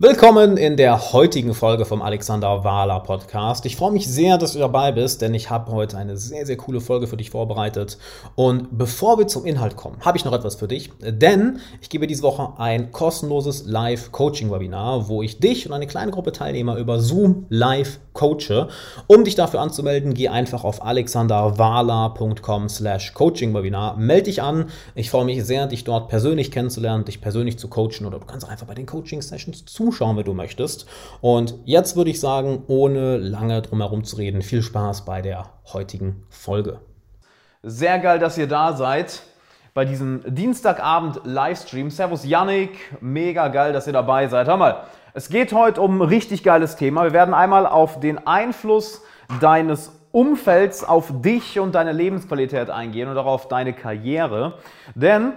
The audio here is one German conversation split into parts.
the Willkommen in der heutigen Folge vom Alexander Wahler Podcast. Ich freue mich sehr, dass du dabei bist, denn ich habe heute eine sehr, sehr coole Folge für dich vorbereitet. Und bevor wir zum Inhalt kommen, habe ich noch etwas für dich, denn ich gebe diese Woche ein kostenloses Live-Coaching-Webinar, wo ich dich und eine kleine Gruppe Teilnehmer über Zoom live coache. Um dich dafür anzumelden, geh einfach auf alexanderwahler.com slash coaching-webinar, melde dich an. Ich freue mich sehr, dich dort persönlich kennenzulernen, dich persönlich zu coachen oder du kannst einfach bei den Coaching-Sessions zu zuschauen, wenn du möchtest. Und jetzt würde ich sagen, ohne lange drum herum zu reden, viel Spaß bei der heutigen Folge. Sehr geil, dass ihr da seid bei diesem Dienstagabend Livestream. Servus Yannick, mega geil, dass ihr dabei seid. Hör mal, es geht heute um ein richtig geiles Thema. Wir werden einmal auf den Einfluss deines Umfelds auf dich und deine Lebensqualität eingehen und auch auf deine Karriere. Denn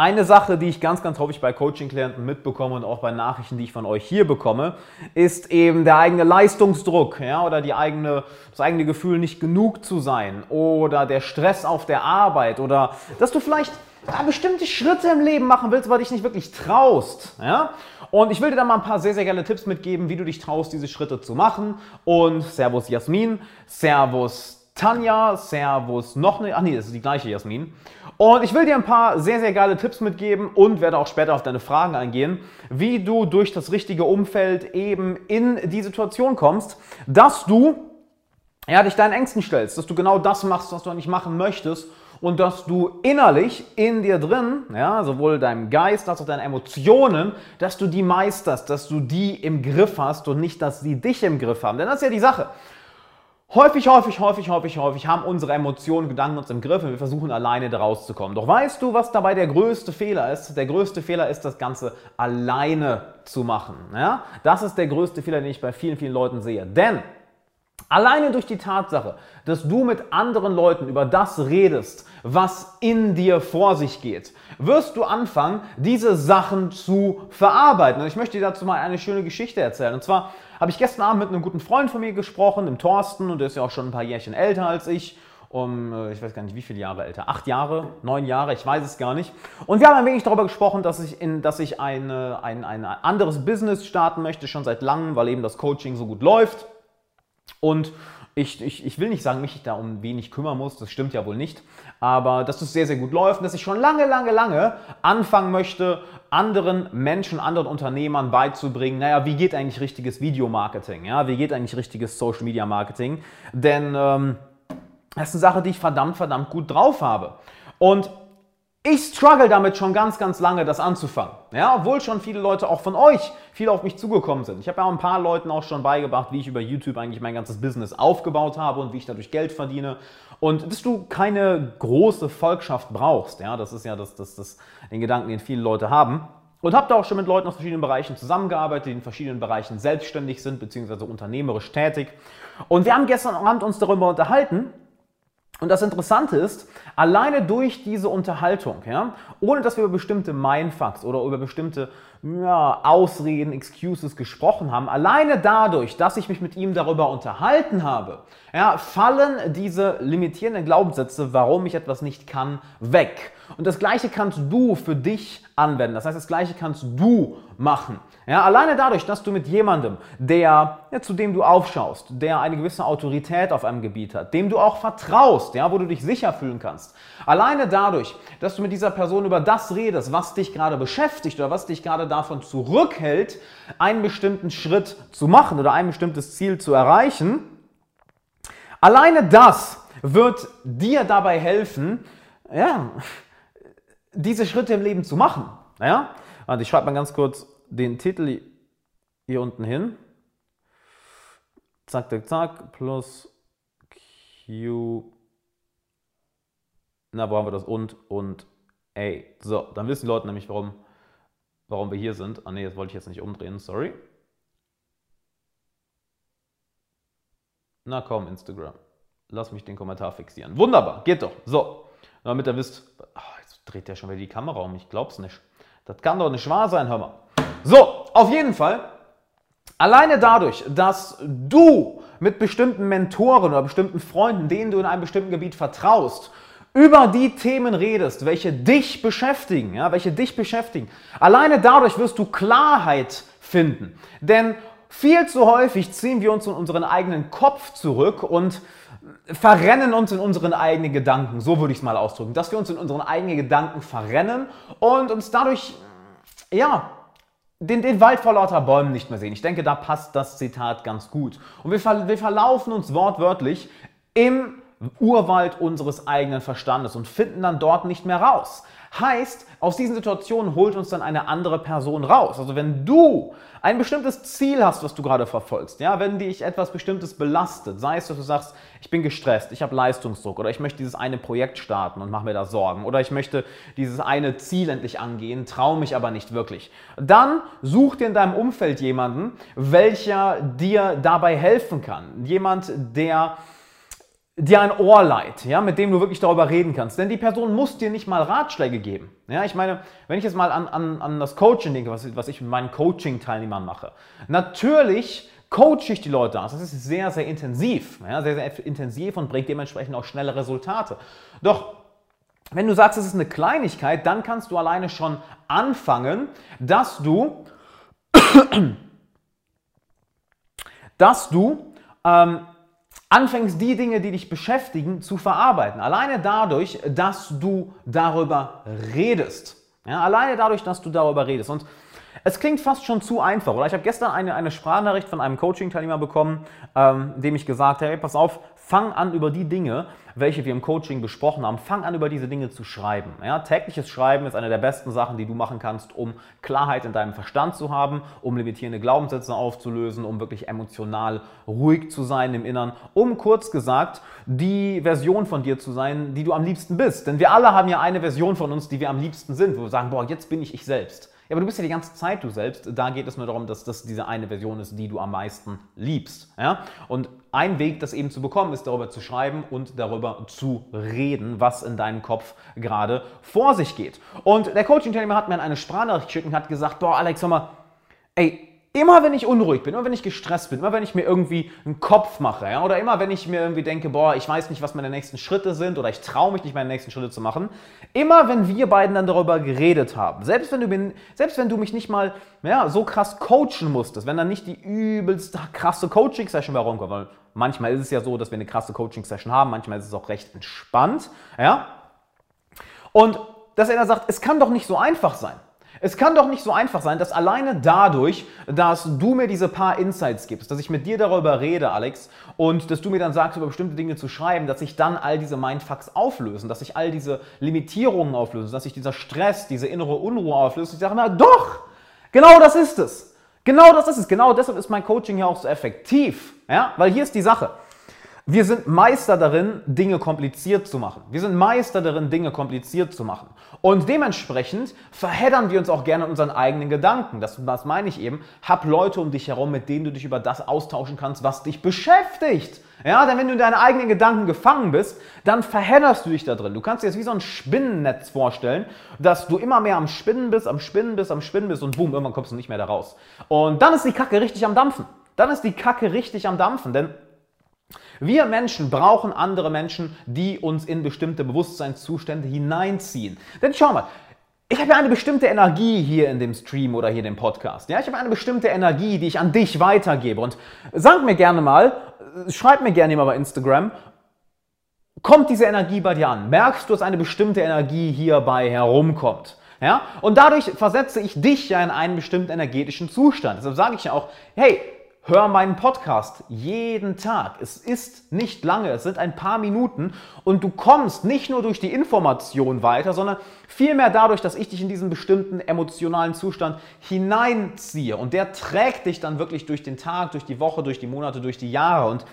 eine Sache, die ich ganz, ganz häufig bei Coaching-Klienten mitbekomme und auch bei Nachrichten, die ich von euch hier bekomme, ist eben der eigene Leistungsdruck ja, oder die eigene, das eigene Gefühl, nicht genug zu sein oder der Stress auf der Arbeit oder dass du vielleicht ja, bestimmte Schritte im Leben machen willst, aber dich nicht wirklich traust. Ja? Und ich will dir da mal ein paar sehr, sehr geile Tipps mitgeben, wie du dich traust, diese Schritte zu machen. Und Servus Jasmin, Servus Tanja, Servus noch eine, ach nee, das ist die gleiche Jasmin. Und ich will dir ein paar sehr, sehr geile Tipps mitgeben und werde auch später auf deine Fragen eingehen, wie du durch das richtige Umfeld eben in die Situation kommst, dass du ja, dich deinen Ängsten stellst, dass du genau das machst, was du nicht machen möchtest und dass du innerlich in dir drin, ja, sowohl deinem Geist als auch deinen Emotionen, dass du die meisterst, dass du die im Griff hast und nicht, dass sie dich im Griff haben. Denn das ist ja die Sache. Häufig, häufig, häufig, häufig, häufig haben unsere Emotionen, Gedanken uns im Griff und wir versuchen alleine da rauszukommen. Doch weißt du, was dabei der größte Fehler ist? Der größte Fehler ist, das Ganze alleine zu machen. Ja? Das ist der größte Fehler, den ich bei vielen, vielen Leuten sehe. Denn Alleine durch die Tatsache, dass du mit anderen Leuten über das redest, was in dir vor sich geht, wirst du anfangen, diese Sachen zu verarbeiten. Und ich möchte dir dazu mal eine schöne Geschichte erzählen. Und zwar habe ich gestern Abend mit einem guten Freund von mir gesprochen, dem Thorsten, und der ist ja auch schon ein paar Jährchen älter als ich. Um, äh, ich weiß gar nicht, wie viele Jahre älter. Acht Jahre, neun Jahre, ich weiß es gar nicht. Und wir haben ein wenig darüber gesprochen, dass ich, in, dass ich eine, ein, ein anderes Business starten möchte, schon seit langem, weil eben das Coaching so gut läuft. Und ich, ich, ich will nicht sagen, mich da um wenig kümmern muss, das stimmt ja wohl nicht, aber dass es sehr, sehr gut läuft und dass ich schon lange, lange, lange anfangen möchte, anderen Menschen, anderen Unternehmern beizubringen, naja, wie geht eigentlich richtiges Videomarketing, ja, wie geht eigentlich richtiges Social Media Marketing, denn ähm, das ist eine Sache, die ich verdammt, verdammt gut drauf habe. Und ich struggle damit schon ganz, ganz lange, das anzufangen. Ja, obwohl schon viele Leute auch von euch viel auf mich zugekommen sind. Ich habe ja auch ein paar Leuten auch schon beigebracht, wie ich über YouTube eigentlich mein ganzes Business aufgebaut habe und wie ich dadurch Geld verdiene. Und dass du keine große Volkschaft brauchst. Ja, das ist ja das, das, das, den Gedanken, den viele Leute haben. Und habe da auch schon mit Leuten aus verschiedenen Bereichen zusammengearbeitet, die in verschiedenen Bereichen selbstständig sind, beziehungsweise unternehmerisch tätig. Und wir haben gestern Abend uns darüber unterhalten, und das Interessante ist, alleine durch diese Unterhaltung, ja, ohne dass wir über bestimmte Mindfucks oder über bestimmte ja, Ausreden, Excuses gesprochen haben, alleine dadurch, dass ich mich mit ihm darüber unterhalten habe, ja, fallen diese limitierenden Glaubenssätze, warum ich etwas nicht kann, weg. Und das Gleiche kannst du für dich anwenden. Das heißt, das Gleiche kannst du machen. Ja, alleine dadurch, dass du mit jemandem, der, ja, zu dem du aufschaust, der eine gewisse Autorität auf einem Gebiet hat, dem du auch vertraust, ja, wo du dich sicher fühlen kannst, alleine dadurch, dass du mit dieser Person über das redest, was dich gerade beschäftigt oder was dich gerade davon zurückhält, einen bestimmten Schritt zu machen oder ein bestimmtes Ziel zu erreichen, alleine das wird dir dabei helfen, ja, diese Schritte im Leben zu machen. Ja? Und ich schreibe mal ganz kurz den Titel hier unten hin. Zack, zack, zack, plus Q. Na, wo haben wir das? Und, und, A. So, dann wissen die Leute nämlich, warum, warum wir hier sind. Ah, ne, das wollte ich jetzt nicht umdrehen, sorry. Na komm, Instagram. Lass mich den Kommentar fixieren. Wunderbar, geht doch. So, damit ihr wisst, oh, jetzt dreht der schon wieder die Kamera um, ich glaub's nicht. Das kann doch nicht wahr sein, hör mal. So, auf jeden Fall, alleine dadurch, dass du mit bestimmten Mentoren oder bestimmten Freunden, denen du in einem bestimmten Gebiet vertraust, über die Themen redest, welche dich beschäftigen, ja, welche dich beschäftigen. Alleine dadurch wirst du Klarheit finden. Denn viel zu häufig ziehen wir uns in unseren eigenen Kopf zurück und verrennen uns in unseren eigenen Gedanken, so würde ich es mal ausdrücken, dass wir uns in unseren eigenen Gedanken verrennen und uns dadurch, ja, den, den Wald vor lauter Bäumen nicht mehr sehen. Ich denke, da passt das Zitat ganz gut. Und wir, wir verlaufen uns wortwörtlich im Urwald unseres eigenen Verstandes und finden dann dort nicht mehr raus. Heißt, aus diesen Situationen holt uns dann eine andere Person raus. Also wenn du ein bestimmtes Ziel hast, was du gerade verfolgst, ja, wenn dich etwas Bestimmtes belastet, sei es, dass du sagst, ich bin gestresst, ich habe Leistungsdruck oder ich möchte dieses eine Projekt starten und mache mir da Sorgen oder ich möchte dieses eine Ziel endlich angehen, traue mich aber nicht wirklich, dann such dir in deinem Umfeld jemanden, welcher dir dabei helfen kann. Jemand, der dir ein Ohr leiht, ja, mit dem du wirklich darüber reden kannst. Denn die Person muss dir nicht mal Ratschläge geben. Ja, ich meine, wenn ich jetzt mal an, an, an das Coaching denke, was, was ich mit meinen Coaching-Teilnehmern mache, natürlich coache ich die Leute aus. Das ist sehr, sehr intensiv, ja, sehr, sehr intensiv und bringt dementsprechend auch schnelle Resultate. Doch wenn du sagst, es ist eine Kleinigkeit, dann kannst du alleine schon anfangen, dass du, dass du ähm, anfängst, die Dinge, die dich beschäftigen, zu verarbeiten. Alleine dadurch, dass du darüber redest. Ja, alleine dadurch, dass du darüber redest. Und es klingt fast schon zu einfach. Oder ich habe gestern eine, eine Sprachnachricht von einem Coaching-Teilnehmer bekommen, ähm, dem ich gesagt habe, hey, pass auf, fang an über die Dinge, welche wir im Coaching besprochen haben, fang an über diese Dinge zu schreiben. Ja, tägliches Schreiben ist eine der besten Sachen, die du machen kannst, um Klarheit in deinem Verstand zu haben, um limitierende Glaubenssätze aufzulösen, um wirklich emotional ruhig zu sein im Innern, um kurz gesagt die Version von dir zu sein, die du am liebsten bist. Denn wir alle haben ja eine Version von uns, die wir am liebsten sind, wo wir sagen, boah, jetzt bin ich ich selbst. Ja, aber du bist ja die ganze Zeit du selbst. Da geht es nur darum, dass das diese eine Version ist, die du am meisten liebst. Ja? Und ein Weg, das eben zu bekommen, ist darüber zu schreiben und darüber zu reden, was in deinem Kopf gerade vor sich geht. Und der Coaching-Teilnehmer hat mir eine Sprachnachricht geschickt und hat gesagt, boah, Alex, sag mal, ey, immer wenn ich unruhig bin, immer wenn ich gestresst bin, immer wenn ich mir irgendwie einen Kopf mache, ja, oder immer wenn ich mir irgendwie denke, boah, ich weiß nicht, was meine nächsten Schritte sind oder ich traue mich nicht, meine nächsten Schritte zu machen, immer wenn wir beiden dann darüber geredet haben, selbst wenn du, bin, selbst wenn du mich nicht mal ja, so krass coachen musstest, wenn dann nicht die übelst krasse Coaching-Session bei rumkommt, weil manchmal ist es ja so, dass wir eine krasse Coaching-Session haben, manchmal ist es auch recht entspannt, ja, und dass er dann sagt, es kann doch nicht so einfach sein. Es kann doch nicht so einfach sein, dass alleine dadurch, dass du mir diese paar Insights gibst, dass ich mit dir darüber rede, Alex, und dass du mir dann sagst, über bestimmte Dinge zu schreiben, dass sich dann all diese Mindfucks auflösen, dass sich all diese Limitierungen auflösen, dass sich dieser Stress, diese innere Unruhe auflöst. Ich sage, na doch, genau das ist es. Genau das ist es. Genau deshalb ist mein Coaching ja auch so effektiv. Ja? Weil hier ist die Sache. Wir sind Meister darin, Dinge kompliziert zu machen. Wir sind Meister darin, Dinge kompliziert zu machen. Und dementsprechend verheddern wir uns auch gerne in unseren eigenen Gedanken. Das, das meine ich eben. Hab Leute um dich herum, mit denen du dich über das austauschen kannst, was dich beschäftigt. Ja, denn wenn du in deinen eigenen Gedanken gefangen bist, dann verhedderst du dich da drin. Du kannst dir das wie so ein Spinnennetz vorstellen, dass du immer mehr am Spinnen bist, am Spinnen bist, am Spinnen bist und boom, irgendwann kommst du nicht mehr da raus. Und dann ist die Kacke richtig am Dampfen. Dann ist die Kacke richtig am Dampfen, denn wir Menschen brauchen andere Menschen, die uns in bestimmte Bewusstseinszustände hineinziehen. Denn schau mal, ich habe ja eine bestimmte Energie hier in dem Stream oder hier in dem Podcast. Ja? Ich habe eine bestimmte Energie, die ich an dich weitergebe. Und sag mir gerne mal, schreib mir gerne mal bei Instagram, kommt diese Energie bei dir an? Merkst du, dass eine bestimmte Energie hierbei herumkommt? Ja? Und dadurch versetze ich dich ja in einen bestimmten energetischen Zustand. Deshalb sage ich ja auch, hey, Hör meinen Podcast jeden Tag. Es ist nicht lange, es sind ein paar Minuten und du kommst nicht nur durch die Information weiter, sondern vielmehr dadurch, dass ich dich in diesen bestimmten emotionalen Zustand hineinziehe. Und der trägt dich dann wirklich durch den Tag, durch die Woche, durch die Monate, durch die Jahre. Und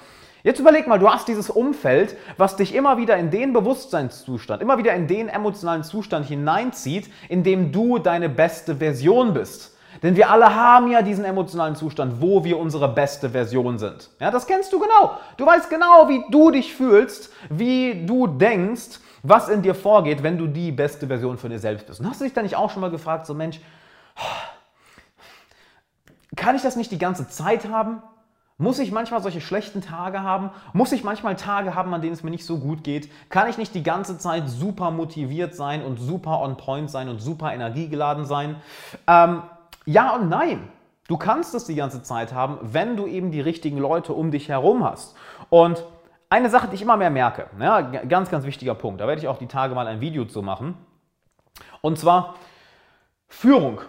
Jetzt überleg mal, du hast dieses Umfeld, was dich immer wieder in den Bewusstseinszustand, immer wieder in den emotionalen Zustand hineinzieht, in dem du deine beste Version bist. Denn wir alle haben ja diesen emotionalen Zustand, wo wir unsere beste Version sind. Ja, das kennst du genau. Du weißt genau, wie du dich fühlst, wie du denkst, was in dir vorgeht, wenn du die beste Version von dir selbst bist. Und hast du dich da nicht auch schon mal gefragt, so Mensch, kann ich das nicht die ganze Zeit haben? Muss ich manchmal solche schlechten Tage haben? Muss ich manchmal Tage haben, an denen es mir nicht so gut geht? Kann ich nicht die ganze Zeit super motiviert sein und super on point sein und super energiegeladen sein? Ähm, ja und nein. Du kannst es die ganze Zeit haben, wenn du eben die richtigen Leute um dich herum hast. Und eine Sache, die ich immer mehr merke, ja, ganz, ganz wichtiger Punkt, da werde ich auch die Tage mal ein Video zu machen. Und zwar Führung.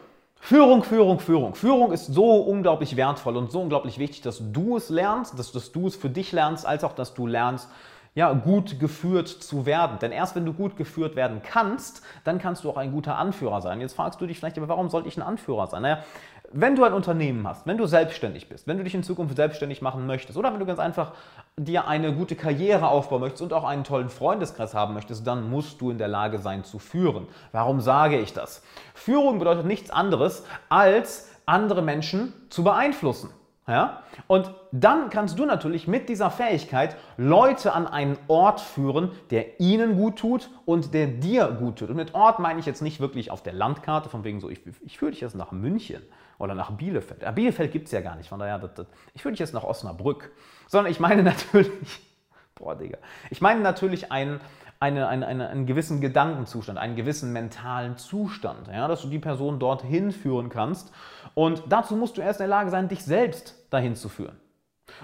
Führung, Führung, Führung. Führung ist so unglaublich wertvoll und so unglaublich wichtig, dass du es lernst, dass, dass du es für dich lernst, als auch, dass du lernst, ja, gut geführt zu werden. Denn erst wenn du gut geführt werden kannst, dann kannst du auch ein guter Anführer sein. Jetzt fragst du dich vielleicht, aber warum sollte ich ein Anführer sein? Naja, wenn du ein Unternehmen hast, wenn du selbstständig bist, wenn du dich in Zukunft selbstständig machen möchtest oder wenn du ganz einfach dir eine gute Karriere aufbauen möchtest und auch einen tollen Freundeskreis haben möchtest, dann musst du in der Lage sein zu führen. Warum sage ich das? Führung bedeutet nichts anderes, als andere Menschen zu beeinflussen. Ja? Und dann kannst du natürlich mit dieser Fähigkeit Leute an einen Ort führen, der ihnen gut tut und der dir gut tut. Und mit Ort meine ich jetzt nicht wirklich auf der Landkarte, von wegen so, ich, ich führe dich jetzt nach München oder nach Bielefeld. Ja, Bielefeld gibt es ja gar nicht, von daher, das, das, ich führe dich jetzt nach Osnabrück. Sondern ich meine natürlich, boah, Digga, ich meine natürlich einen, eine, eine, eine, einen gewissen Gedankenzustand, einen gewissen mentalen Zustand, ja, dass du die Person dorthin führen kannst. Und dazu musst du erst in der Lage sein, dich selbst dahin zu führen.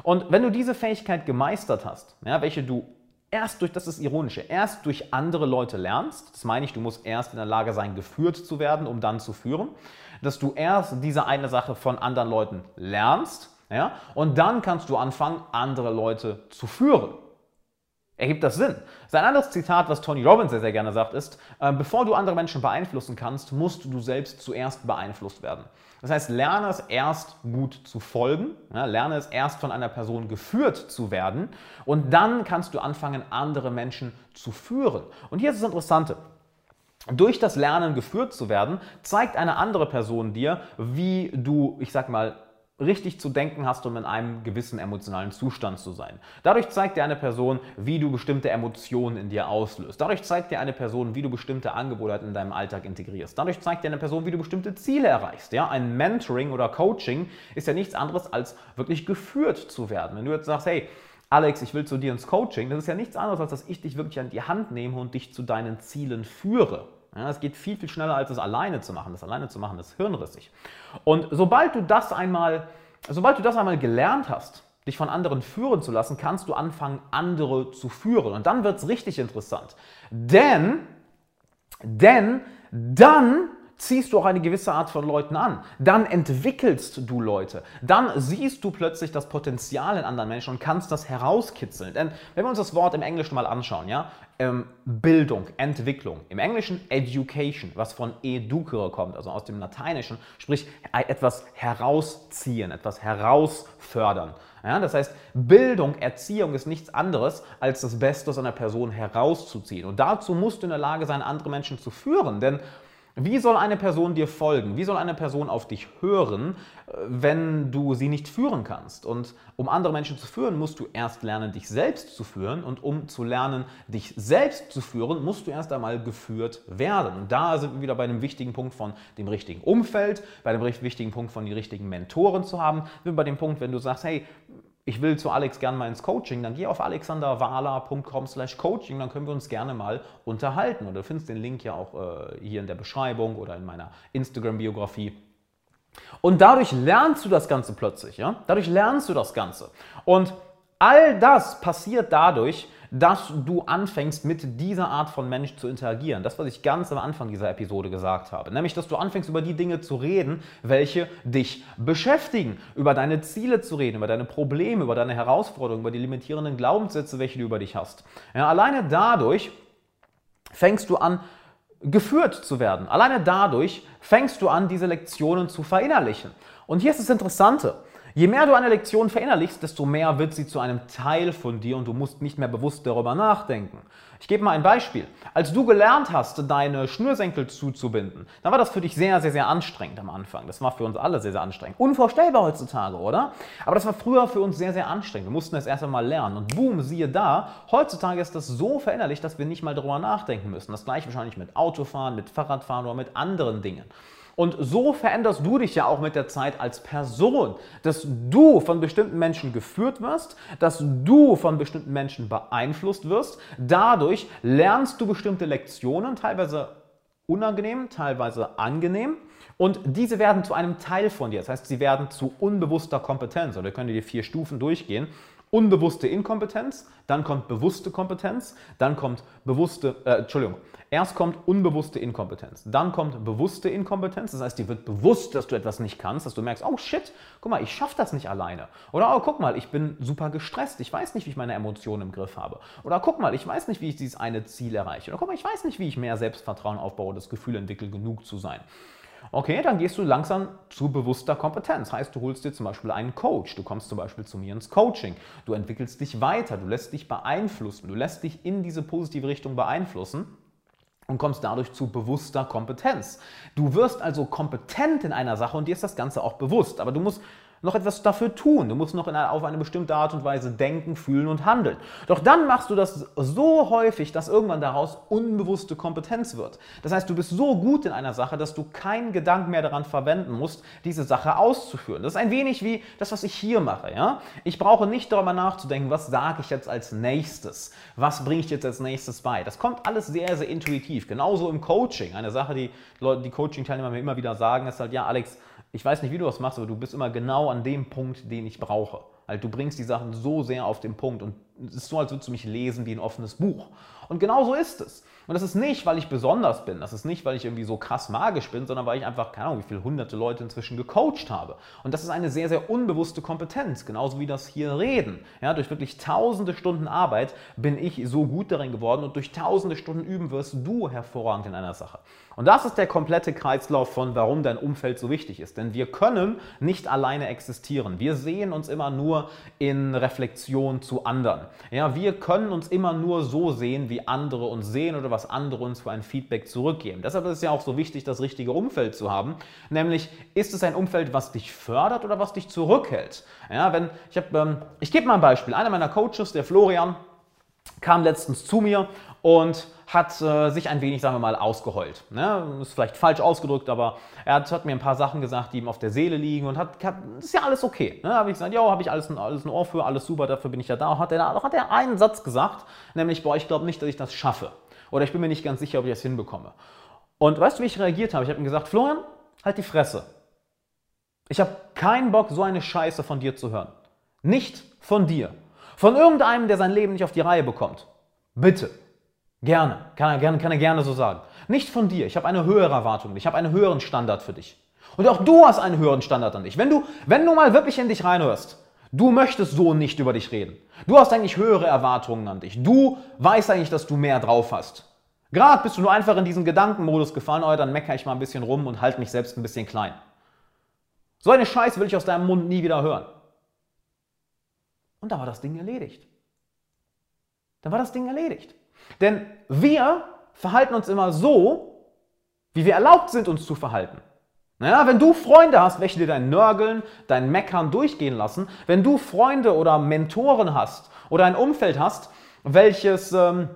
Und wenn du diese Fähigkeit gemeistert hast, ja, welche du erst durch, das ist ironische, erst durch andere Leute lernst, das meine ich, du musst erst in der Lage sein, geführt zu werden, um dann zu führen, dass du erst diese eine Sache von anderen Leuten lernst, ja, und dann kannst du anfangen, andere Leute zu führen. Ergibt das Sinn? Sein anderes Zitat, was Tony Robbins sehr, sehr gerne sagt, ist, äh, bevor du andere Menschen beeinflussen kannst, musst du selbst zuerst beeinflusst werden. Das heißt, lerne es erst gut zu folgen, ja, lerne es erst von einer Person geführt zu werden und dann kannst du anfangen, andere Menschen zu führen. Und hier ist das Interessante. Durch das Lernen geführt zu werden, zeigt eine andere Person dir, wie du, ich sag mal, richtig zu denken hast, um in einem gewissen emotionalen Zustand zu sein. Dadurch zeigt dir eine Person, wie du bestimmte Emotionen in dir auslöst. Dadurch zeigt dir eine Person, wie du bestimmte Angebote in deinem Alltag integrierst. Dadurch zeigt dir eine Person, wie du bestimmte Ziele erreichst. Ja, ein Mentoring oder Coaching ist ja nichts anderes als wirklich geführt zu werden. Wenn du jetzt sagst, hey, Alex, ich will zu dir ins Coaching, das ist ja nichts anderes, als dass ich dich wirklich an die Hand nehme und dich zu deinen Zielen führe. Ja, das geht viel, viel schneller, als es alleine zu machen. Das alleine zu machen ist hirnrissig. Und sobald du das einmal, sobald du das einmal gelernt hast, dich von anderen führen zu lassen, kannst du anfangen, andere zu führen. Und dann wird es richtig interessant. Denn, denn dann ziehst du auch eine gewisse Art von Leuten an. Dann entwickelst du Leute. Dann siehst du plötzlich das Potenzial in anderen Menschen und kannst das herauskitzeln. Denn wenn wir uns das Wort im Englischen mal anschauen, ja, ähm, Bildung, Entwicklung, im Englischen Education, was von educere kommt, also aus dem Lateinischen, sprich etwas herausziehen, etwas herausfördern. Ja, das heißt, Bildung, Erziehung ist nichts anderes, als das Beste aus einer Person herauszuziehen. Und dazu musst du in der Lage sein, andere Menschen zu führen. Denn wie soll eine Person dir folgen? Wie soll eine Person auf dich hören, äh, wenn du sie nicht führen kannst? Und um andere Menschen zu führen, musst du erst lernen, dich selbst zu führen. Und um zu lernen, dich selbst zu führen, musst du erst einmal geführt werden. Und da sind wir wieder bei einem wichtigen Punkt von dem richtigen Umfeld, bei dem wichtigen Punkt von den richtigen Mentoren zu haben. Sind bei dem Punkt, wenn du sagst, hey, ich will zu Alex gerne mal ins Coaching, dann geh auf alexanderwala.com slash coaching, dann können wir uns gerne mal unterhalten. Und du findest den Link ja auch äh, hier in der Beschreibung oder in meiner Instagram-Biografie. Und dadurch lernst du das Ganze plötzlich, ja? Dadurch lernst du das Ganze. Und all das passiert dadurch, dass du anfängst, mit dieser Art von Mensch zu interagieren. Das, was ich ganz am Anfang dieser Episode gesagt habe. Nämlich, dass du anfängst, über die Dinge zu reden, welche dich beschäftigen. Über deine Ziele zu reden, über deine Probleme, über deine Herausforderungen, über die limitierenden Glaubenssätze, welche du über dich hast. Ja, alleine dadurch fängst du an, geführt zu werden. Alleine dadurch fängst du an, diese Lektionen zu verinnerlichen. Und hier ist das Interessante. Je mehr du eine Lektion verinnerlichst, desto mehr wird sie zu einem Teil von dir und du musst nicht mehr bewusst darüber nachdenken. Ich gebe mal ein Beispiel. Als du gelernt hast, deine Schnürsenkel zuzubinden, dann war das für dich sehr, sehr, sehr anstrengend am Anfang. Das war für uns alle sehr, sehr anstrengend. Unvorstellbar heutzutage, oder? Aber das war früher für uns sehr, sehr anstrengend. Wir mussten es erst einmal lernen. Und boom, siehe da, heutzutage ist das so verinnerlicht, dass wir nicht mal darüber nachdenken müssen. Das gleiche wahrscheinlich mit Autofahren, mit Fahrradfahren oder mit anderen Dingen. Und so veränderst du dich ja auch mit der Zeit als Person, dass du von bestimmten Menschen geführt wirst, dass du von bestimmten Menschen beeinflusst wirst. Dadurch lernst du bestimmte Lektionen, teilweise unangenehm, teilweise angenehm. Und diese werden zu einem Teil von dir. Das heißt, sie werden zu unbewusster Kompetenz. Oder können dir vier Stufen durchgehen unbewusste Inkompetenz, dann kommt bewusste Kompetenz, dann kommt bewusste, äh, Entschuldigung, erst kommt unbewusste Inkompetenz, dann kommt bewusste Inkompetenz, das heißt, dir wird bewusst, dass du etwas nicht kannst, dass du merkst, oh shit, guck mal, ich schaffe das nicht alleine. Oder oh, guck mal, ich bin super gestresst, ich weiß nicht, wie ich meine Emotionen im Griff habe. Oder guck mal, ich weiß nicht, wie ich dieses eine Ziel erreiche. Oder guck mal, ich weiß nicht, wie ich mehr Selbstvertrauen aufbaue, das Gefühl entwickle, genug zu sein. Okay, dann gehst du langsam zu bewusster Kompetenz. Heißt, du holst dir zum Beispiel einen Coach, du kommst zum Beispiel zu mir ins Coaching, du entwickelst dich weiter, du lässt dich beeinflussen, du lässt dich in diese positive Richtung beeinflussen und kommst dadurch zu bewusster Kompetenz. Du wirst also kompetent in einer Sache und dir ist das Ganze auch bewusst, aber du musst noch etwas dafür tun. Du musst noch eine, auf eine bestimmte Art und Weise denken, fühlen und handeln. Doch dann machst du das so häufig, dass irgendwann daraus unbewusste Kompetenz wird. Das heißt, du bist so gut in einer Sache, dass du keinen Gedanken mehr daran verwenden musst, diese Sache auszuführen. Das ist ein wenig wie das, was ich hier mache. Ja? Ich brauche nicht darüber nachzudenken, was sage ich jetzt als nächstes, was bringe ich jetzt als nächstes bei. Das kommt alles sehr, sehr intuitiv. Genauso im Coaching. Eine Sache, die Leute, die Coaching-Teilnehmer mir immer wieder sagen, ist halt, ja, Alex, ich weiß nicht, wie du das machst, aber du bist immer genau an dem Punkt, den ich brauche. Also du bringst die Sachen so sehr auf den Punkt und es ist so, als würdest du mich lesen wie ein offenes Buch. Und genau so ist es. Und das ist nicht, weil ich besonders bin, das ist nicht, weil ich irgendwie so krass magisch bin, sondern weil ich einfach, keine Ahnung, wie viele hunderte Leute inzwischen gecoacht habe. Und das ist eine sehr, sehr unbewusste Kompetenz, genauso wie das hier Reden. Ja, durch wirklich tausende Stunden Arbeit bin ich so gut darin geworden und durch tausende Stunden Üben wirst du hervorragend in einer Sache. Und das ist der komplette Kreislauf von, warum dein Umfeld so wichtig ist. Denn wir können nicht alleine existieren. Wir sehen uns immer nur in Reflexion zu anderen. Ja, wir können uns immer nur so sehen, wie andere uns sehen oder was andere uns für ein Feedback zurückgeben. Deshalb ist es ja auch so wichtig, das richtige Umfeld zu haben. Nämlich, ist es ein Umfeld, was dich fördert oder was dich zurückhält? Ja, wenn, ich ähm, ich gebe mal ein Beispiel. Einer meiner Coaches, der Florian, kam letztens zu mir und hat äh, sich ein wenig, sagen wir mal, ausgeheult. Ne? Ist vielleicht falsch ausgedrückt, aber er hat, hat, mir ein paar Sachen gesagt, die ihm auf der Seele liegen und hat, hat ist ja alles okay. Ne? Habe ich gesagt, ja, habe ich alles, alles ein Ohr für, alles super, dafür bin ich ja da. Hat er, hat er einen Satz gesagt, nämlich, boah, ich glaube nicht, dass ich das schaffe. Oder ich bin mir nicht ganz sicher, ob ich das hinbekomme. Und weißt du, wie ich reagiert habe? Ich habe ihm gesagt, Florian, halt die Fresse. Ich habe keinen Bock, so eine Scheiße von dir zu hören. Nicht von dir. Von irgendeinem, der sein Leben nicht auf die Reihe bekommt. Bitte. Gerne. Kann er gerne, kann er gerne so sagen. Nicht von dir. Ich habe eine höhere Erwartung. Ich habe einen höheren Standard für dich. Und auch du hast einen höheren Standard an dich. Wenn du, wenn du mal wirklich in dich reinhörst, du möchtest so nicht über dich reden. Du hast eigentlich höhere Erwartungen an dich. Du weißt eigentlich, dass du mehr drauf hast. Gerade bist du nur einfach in diesen Gedankenmodus gefallen, oh, dann meckere ich mal ein bisschen rum und halte mich selbst ein bisschen klein. So eine Scheiße will ich aus deinem Mund nie wieder hören. Und da war das Ding erledigt. Dann war das Ding erledigt. Denn wir verhalten uns immer so, wie wir erlaubt sind, uns zu verhalten. Naja, wenn du Freunde hast, welche dir dein Nörgeln, dein Meckern durchgehen lassen, wenn du Freunde oder Mentoren hast oder ein Umfeld hast, welches ähm,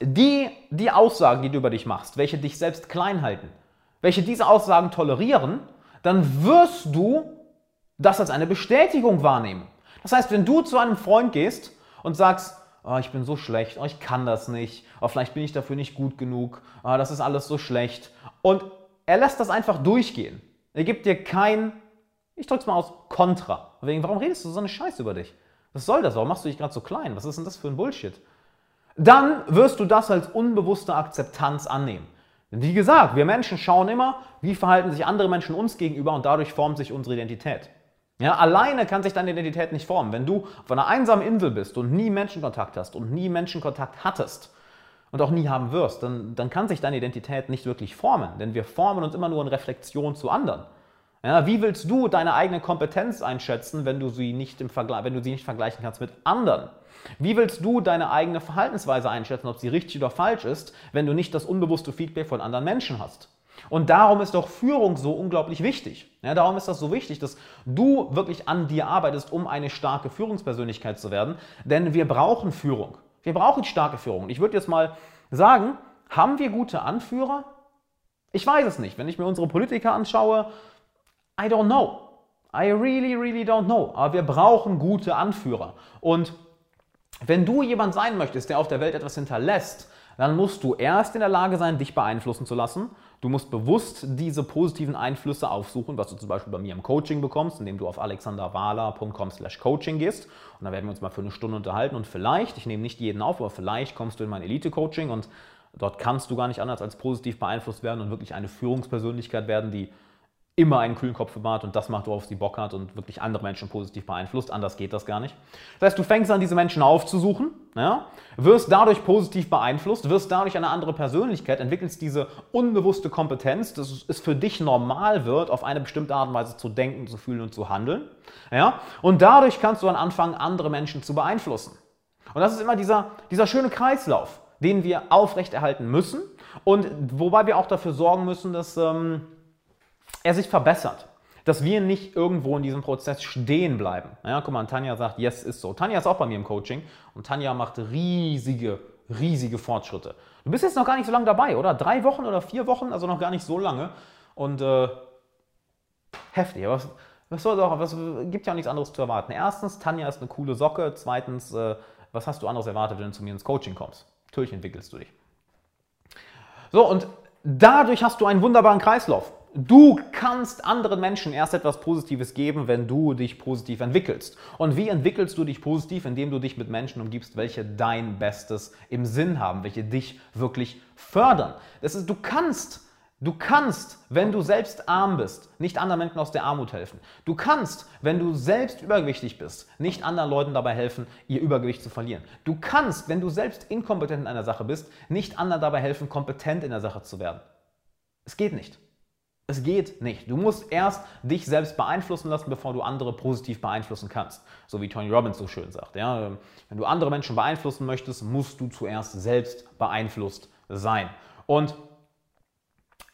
die, die Aussagen, die du über dich machst, welche dich selbst klein halten, welche diese Aussagen tolerieren, dann wirst du das als eine Bestätigung wahrnehmen. Das heißt, wenn du zu einem Freund gehst und sagst, oh, ich bin so schlecht, oh, ich kann das nicht, oh, vielleicht bin ich dafür nicht gut genug, oh, das ist alles so schlecht. Und er lässt das einfach durchgehen. Er gibt dir kein, ich drück's mal aus, Kontra. Wegen, warum redest du so eine Scheiße über dich? Was soll das? Warum machst du dich gerade so klein? Was ist denn das für ein Bullshit? Dann wirst du das als unbewusste Akzeptanz annehmen. Denn wie gesagt, wir Menschen schauen immer, wie verhalten sich andere Menschen uns gegenüber und dadurch formt sich unsere Identität. Ja, alleine kann sich deine Identität nicht formen. Wenn du auf einer einsamen Insel bist und nie Menschenkontakt hast und nie Menschenkontakt hattest und auch nie haben wirst, dann, dann kann sich deine Identität nicht wirklich formen. Denn wir formen uns immer nur in Reflexion zu anderen. Ja, wie willst du deine eigene Kompetenz einschätzen, wenn du, sie nicht im wenn du sie nicht vergleichen kannst mit anderen? Wie willst du deine eigene Verhaltensweise einschätzen, ob sie richtig oder falsch ist, wenn du nicht das unbewusste Feedback von anderen Menschen hast? Und darum ist doch Führung so unglaublich wichtig. Ja, darum ist das so wichtig, dass du wirklich an dir arbeitest, um eine starke Führungspersönlichkeit zu werden. Denn wir brauchen Führung. Wir brauchen starke Führung. Ich würde jetzt mal sagen, haben wir gute Anführer? Ich weiß es nicht. Wenn ich mir unsere Politiker anschaue, I don't know. I really, really don't know. Aber wir brauchen gute Anführer. Und wenn du jemand sein möchtest, der auf der Welt etwas hinterlässt, dann musst du erst in der Lage sein, dich beeinflussen zu lassen. Du musst bewusst diese positiven Einflüsse aufsuchen, was du zum Beispiel bei mir im Coaching bekommst, indem du auf alexanderwala.com slash coaching gehst. Und dann werden wir uns mal für eine Stunde unterhalten und vielleicht, ich nehme nicht jeden auf, aber vielleicht kommst du in mein Elite-Coaching und dort kannst du gar nicht anders als positiv beeinflusst werden und wirklich eine Führungspersönlichkeit werden, die immer einen kühlen Kopf bewahrt und das macht, worauf sie Bock hat und wirklich andere Menschen positiv beeinflusst. Anders geht das gar nicht. Das heißt, du fängst an, diese Menschen aufzusuchen, ja, wirst dadurch positiv beeinflusst, wirst dadurch eine andere Persönlichkeit, entwickelst diese unbewusste Kompetenz, dass es für dich normal wird, auf eine bestimmte Art und Weise zu denken, zu fühlen und zu handeln. Ja, und dadurch kannst du dann anfangen, andere Menschen zu beeinflussen. Und das ist immer dieser, dieser schöne Kreislauf, den wir aufrechterhalten müssen und wobei wir auch dafür sorgen müssen, dass... Ähm, er sich verbessert. Dass wir nicht irgendwo in diesem Prozess stehen bleiben. Ja, guck mal, Tanja sagt, yes, ist so. Tanja ist auch bei mir im Coaching und Tanja macht riesige, riesige Fortschritte. Du bist jetzt noch gar nicht so lange dabei, oder? Drei Wochen oder vier Wochen, also noch gar nicht so lange. Und äh, heftig. Was, was soll doch, was gibt ja auch nichts anderes zu erwarten. Erstens, Tanja ist eine coole Socke. Zweitens, äh, was hast du anderes erwartet, wenn du zu mir ins Coaching kommst? Natürlich entwickelst du dich. So, und dadurch hast du einen wunderbaren Kreislauf. Du kannst anderen Menschen erst etwas Positives geben, wenn du dich positiv entwickelst. Und wie entwickelst du dich positiv? Indem du dich mit Menschen umgibst, welche dein Bestes im Sinn haben, welche dich wirklich fördern. Das ist, du kannst Du kannst, wenn du selbst arm bist, nicht anderen Menschen aus der Armut helfen. Du kannst, wenn du selbst übergewichtig bist, nicht anderen Leuten dabei helfen, ihr Übergewicht zu verlieren. Du kannst, wenn du selbst inkompetent in einer Sache bist, nicht anderen dabei helfen, kompetent in der Sache zu werden. Es geht nicht. Es geht nicht. Du musst erst dich selbst beeinflussen lassen, bevor du andere positiv beeinflussen kannst. So wie Tony Robbins so schön sagt. Ja? Wenn du andere Menschen beeinflussen möchtest, musst du zuerst selbst beeinflusst sein. Und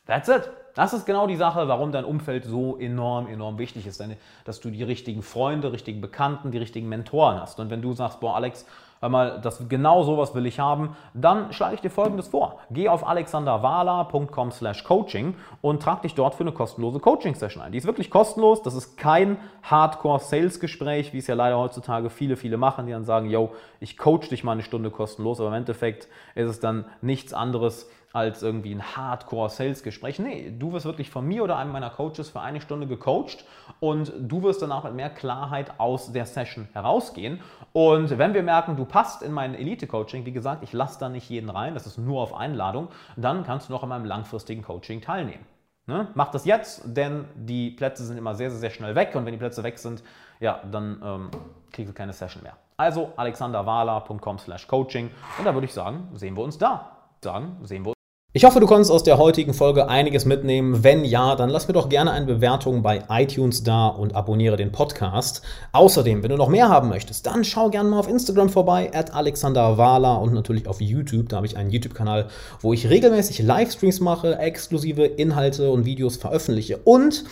that's it. Das ist genau die Sache, warum dein Umfeld so enorm, enorm wichtig ist. Dass du die richtigen Freunde, richtigen Bekannten, die richtigen Mentoren hast. Und wenn du sagst, boah, Alex, mal, das, genau sowas will ich haben, dann schlage ich dir folgendes vor. Geh auf alexanderwala.com slash coaching und trag dich dort für eine kostenlose Coaching-Session ein. Die ist wirklich kostenlos, das ist kein Hardcore-Sales-Gespräch, wie es ja leider heutzutage viele, viele machen, die dann sagen, yo, ich coach dich mal eine Stunde kostenlos, aber im Endeffekt ist es dann nichts anderes als irgendwie ein Hardcore-Sales-Gespräch. Nee, du wirst wirklich von mir oder einem meiner Coaches für eine Stunde gecoacht und du wirst danach mit mehr Klarheit aus der Session herausgehen. Und wenn wir merken, du passt in mein Elite-Coaching, wie gesagt, ich lasse da nicht jeden rein, das ist nur auf Einladung, dann kannst du noch an meinem langfristigen Coaching teilnehmen. Ne? Mach das jetzt, denn die Plätze sind immer sehr, sehr, sehr schnell weg und wenn die Plätze weg sind, ja, dann ähm, kriegst du keine Session mehr. Also alexanderwala.com slash coaching und da würde ich sagen, sehen wir uns da. Sagen, sehen wir uns. Ich hoffe, du konntest aus der heutigen Folge einiges mitnehmen. Wenn ja, dann lass mir doch gerne eine Bewertung bei iTunes da und abonniere den Podcast. Außerdem, wenn du noch mehr haben möchtest, dann schau gerne mal auf Instagram vorbei, at Alexander Wahler und natürlich auf YouTube. Da habe ich einen YouTube-Kanal, wo ich regelmäßig Livestreams mache, exklusive Inhalte und Videos veröffentliche. Und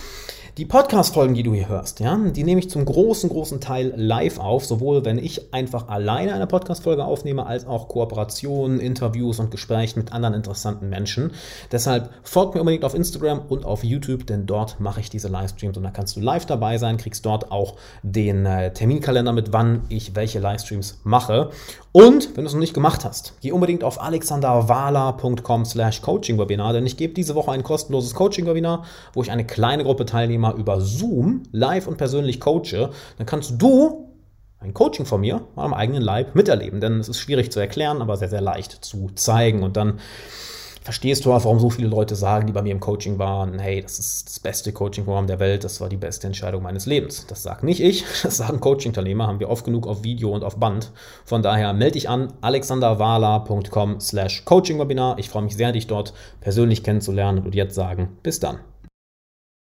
die Podcast-Folgen, die du hier hörst, ja, die nehme ich zum großen, großen Teil live auf, sowohl wenn ich einfach alleine eine Podcast-Folge aufnehme, als auch Kooperationen, Interviews und Gespräche mit anderen interessanten Menschen. Deshalb folgt mir unbedingt auf Instagram und auf YouTube, denn dort mache ich diese Livestreams und da kannst du live dabei sein, kriegst dort auch den äh, Terminkalender mit, wann ich welche Livestreams mache. Und wenn du es noch nicht gemacht hast, geh unbedingt auf alexanderwala.com slash Coaching-Webinar, denn ich gebe diese Woche ein kostenloses Coaching-Webinar, wo ich eine kleine Gruppe Teilnehmer über Zoom live und persönlich coache. Dann kannst du ein Coaching von mir am eigenen Leib miterleben, denn es ist schwierig zu erklären, aber sehr, sehr leicht zu zeigen. Und dann verstehst du auch, warum so viele Leute sagen, die bei mir im Coaching waren, hey, das ist das beste Coaching-Programm der Welt, das war die beste Entscheidung meines Lebens. Das sagt nicht ich, das sagen Coaching-Teilnehmer, haben wir oft genug auf Video und auf Band. Von daher melde dich an alexanderwala.com slash Coaching-Webinar. Ich freue mich sehr, dich dort persönlich kennenzulernen und jetzt sagen, bis dann.